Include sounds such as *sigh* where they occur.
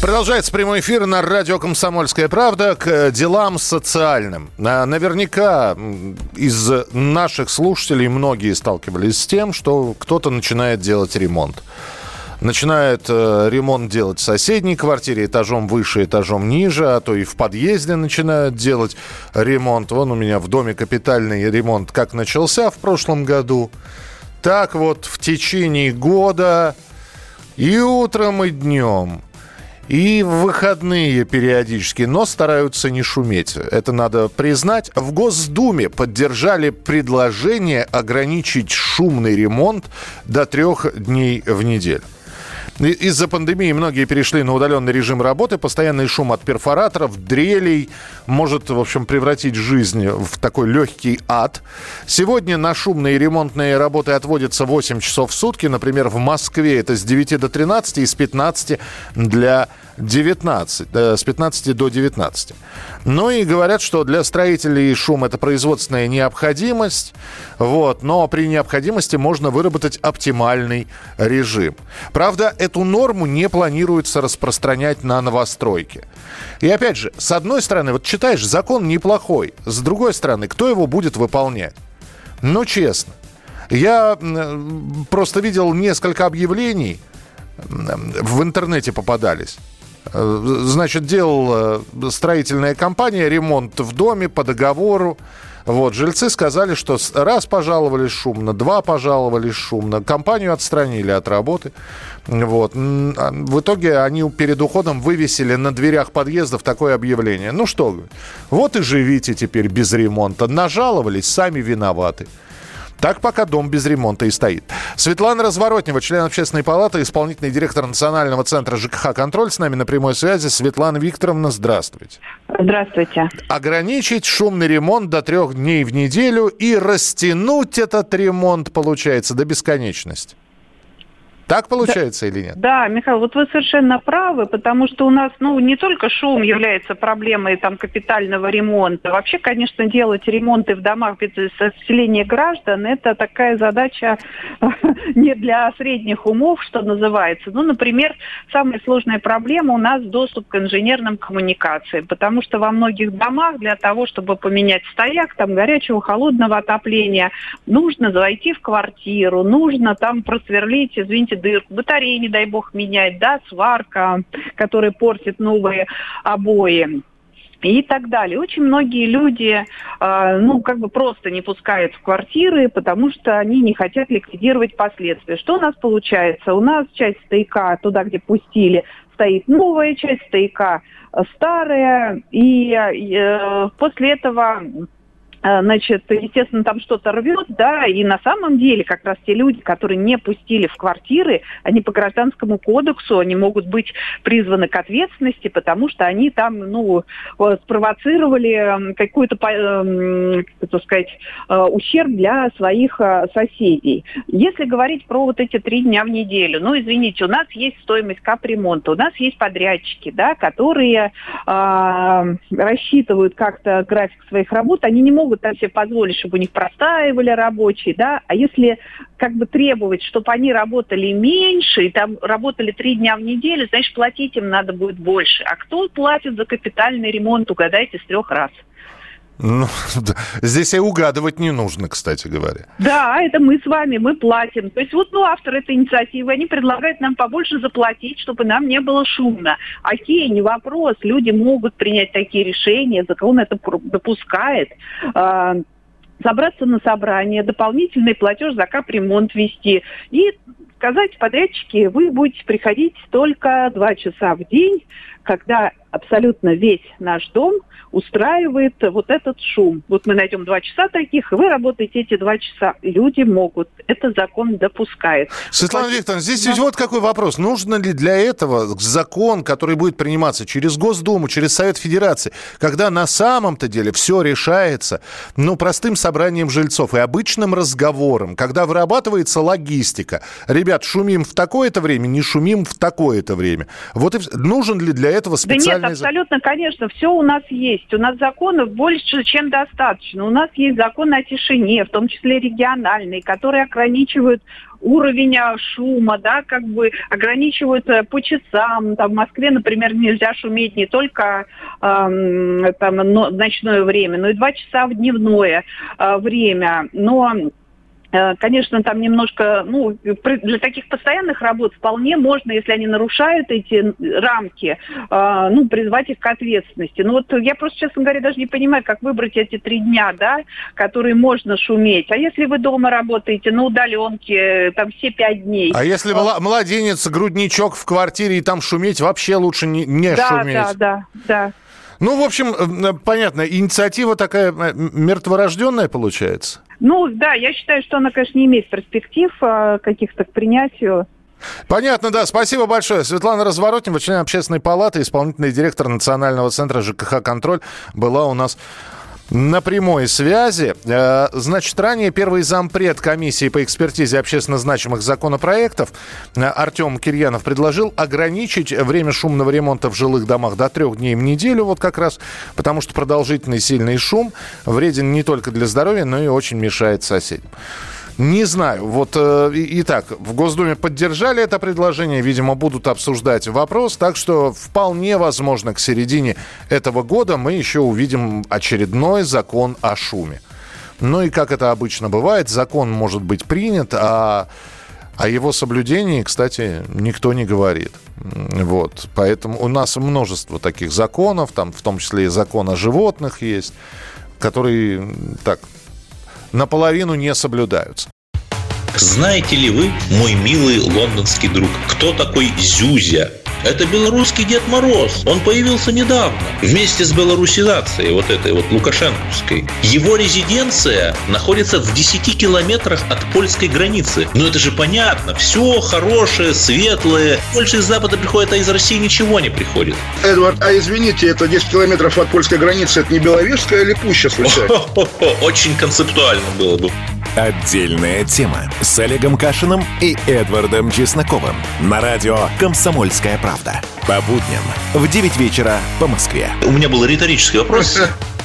Продолжается прямой эфир на радио «Комсомольская правда» к делам социальным. А, Наверняка из наших слушателей многие сталкивались с тем, что кто-то начинает делать ремонт. Начинает э, ремонт делать в соседней квартире, этажом выше, этажом ниже, а то и в подъезде начинают делать ремонт. Вон у меня в доме капитальный ремонт как начался в прошлом году, так вот в течение года и утром, и днем. И в выходные периодически, но стараются не шуметь. Это надо признать. В Госдуме поддержали предложение ограничить шумный ремонт до трех дней в неделю. Из-за пандемии многие перешли на удаленный режим работы. Постоянный шум от перфораторов, дрелей может, в общем, превратить жизнь в такой легкий ад. Сегодня на шумные ремонтные работы отводится 8 часов в сутки. Например, в Москве это с 9 до 13 и с 15 для 19, э, с 15 до 19. Ну и говорят, что для строителей шум это производственная необходимость, вот, но при необходимости можно выработать оптимальный режим. Правда, эту норму не планируется распространять на новостройки. И опять же, с одной стороны, вот читаешь, закон неплохой, с другой стороны, кто его будет выполнять? Ну, честно. Я просто видел несколько объявлений, в интернете попадались. Э, Значит, делала строительная компания ремонт в доме по договору. Вот, жильцы сказали, что раз пожаловались шумно, два пожаловались шумно, компанию отстранили от работы. Вот. А В итоге они перед уходом вывесили на дверях подъездов такое объявление. Ну что, вот и живите теперь без ремонта. Нажаловались, сами виноваты. Так пока дом без ремонта и стоит. Светлана Разворотнева, член общественной палаты, исполнительный директор Национального центра ЖКХ «Контроль» с нами на прямой связи. Светлана Викторовна, здравствуйте. Здравствуйте. Ограничить шумный ремонт до трех дней в неделю и растянуть этот ремонт, получается, до бесконечности. Так получается или нет? Да, Михаил, вот вы совершенно правы, потому что у нас, ну, не только шум является проблемой там капитального ремонта. Вообще, конечно, делать ремонты в домах без заселения граждан – это такая задача *laughs* не для средних умов, что называется. Ну, например, самая сложная проблема у нас доступ к инженерным коммуникациям, потому что во многих домах для того, чтобы поменять стояк, там горячего, холодного отопления, нужно зайти в квартиру, нужно там просверлить, извините, дырку, батареи, не дай бог, менять, да, сварка, которая портит новые обои и так далее. Очень многие люди, э, ну, как бы просто не пускают в квартиры, потому что они не хотят ликвидировать последствия. Что у нас получается? У нас часть стояка, туда, где пустили, стоит новая часть стояка, старая, и э, после этого Значит, естественно, там что-то рвет, да, и на самом деле как раз те люди, которые не пустили в квартиры, они по гражданскому кодексу, они могут быть призваны к ответственности, потому что они там, ну, э, спровоцировали м, какой-то, по- эм, сказать, э, ущерб для своих э, соседей. Если говорить про вот эти три дня в неделю, ну, извините, у нас есть стоимость капремонта, у нас есть подрядчики, да, которые а, рассчитывают как-то график своих работ, они не могут там себе позволить, чтобы у них простаивали рабочие, да, а если как бы требовать, чтобы они работали меньше, и там работали три дня в неделю, значит, платить им надо будет больше. А кто платит за капитальный ремонт, угадайте, с трех раз. Ну, *laughs* да. Здесь и угадывать не нужно, кстати говоря. Да, это мы с вами, мы платим. То есть вот, ну, автор этой инициативы, они предлагают нам побольше заплатить, чтобы нам не было шумно. Окей, не вопрос, люди могут принять такие решения, закон это допускает. А, собраться на собрание, дополнительный платеж за капремонт вести и сказать подрядчике, вы будете приходить только два часа в день, когда абсолютно весь наш дом устраивает вот этот шум. Вот мы найдем два часа таких, и вы работаете эти два часа. Люди могут. Это закон допускает. Светлана Викторовна, здесь да. вот какой вопрос. Нужно ли для этого закон, который будет приниматься через Госдуму, через Совет Федерации, когда на самом-то деле все решается, ну, простым собранием жильцов и обычным разговором, когда вырабатывается логистика. Ребят, шумим в такое-то время, не шумим в такое-то время. Вот и нужен ли для этого специальный... Да нет, абсолютно, конечно, все у нас есть. У нас законов больше, чем достаточно. У нас есть законы о тишине, в том числе региональные, которые ограничивают уровень а, шума, да, как бы ограничивают э, по часам. Там в Москве, например, нельзя шуметь не только э, там, но, ночное время, но и два часа в дневное э, время. Но конечно, там немножко, ну, для таких постоянных работ вполне можно, если они нарушают эти рамки, э, ну, призвать их к ответственности. Ну, вот я просто, честно говоря, даже не понимаю, как выбрать эти три дня, да, которые можно шуметь. А если вы дома работаете на удаленке, там все пять дней. А если а... младенец, грудничок в квартире, и там шуметь, вообще лучше не, не да, шуметь. Да, да, да. Ну, в общем, э, понятно, инициатива такая мертворожденная получается? Ну, да, я считаю, что она, конечно, не имеет перспектив а, каких-то к принятию. Понятно, да. Спасибо большое. Светлана Разворотнева, член общественной палаты, исполнительный директор Национального центра ЖКХ «Контроль» была у нас на прямой связи. Э, значит, ранее первый зампред комиссии по экспертизе общественно значимых законопроектов э, Артем Кирьянов предложил ограничить время шумного ремонта в жилых домах до трех дней в неделю, вот как раз потому что продолжительный сильный шум вреден не только для здоровья, но и очень мешает соседям. Не знаю. Вот, э, итак, в Госдуме поддержали это предложение. Видимо, будут обсуждать вопрос. Так что вполне возможно, к середине этого года мы еще увидим очередной закон о шуме. Ну и как это обычно бывает, закон может быть принят, а о его соблюдении, кстати, никто не говорит. Вот. Поэтому у нас множество таких законов, там в том числе и закон о животных есть, которые так наполовину не соблюдаются. Знаете ли вы, мой милый лондонский друг, кто такой Зюзя? Это белорусский Дед Мороз. Он появился недавно. Вместе с белорусизацией, вот этой вот лукашенковской. Его резиденция находится в 10 километрах от польской границы. Но это же понятно. Все хорошее, светлое. Больше из Запада приходит, а из России ничего не приходит. Эдвард, а извините, это 10 километров от польской границы. Это не Беловежская или Пуща случайно? *laughs* Очень концептуально было бы. Отдельная тема с Олегом Кашиным и Эдвардом Чесноковым на радио «Комсомольская правда». По будням в 9 вечера по Москве. У меня был риторический вопрос. *laughs*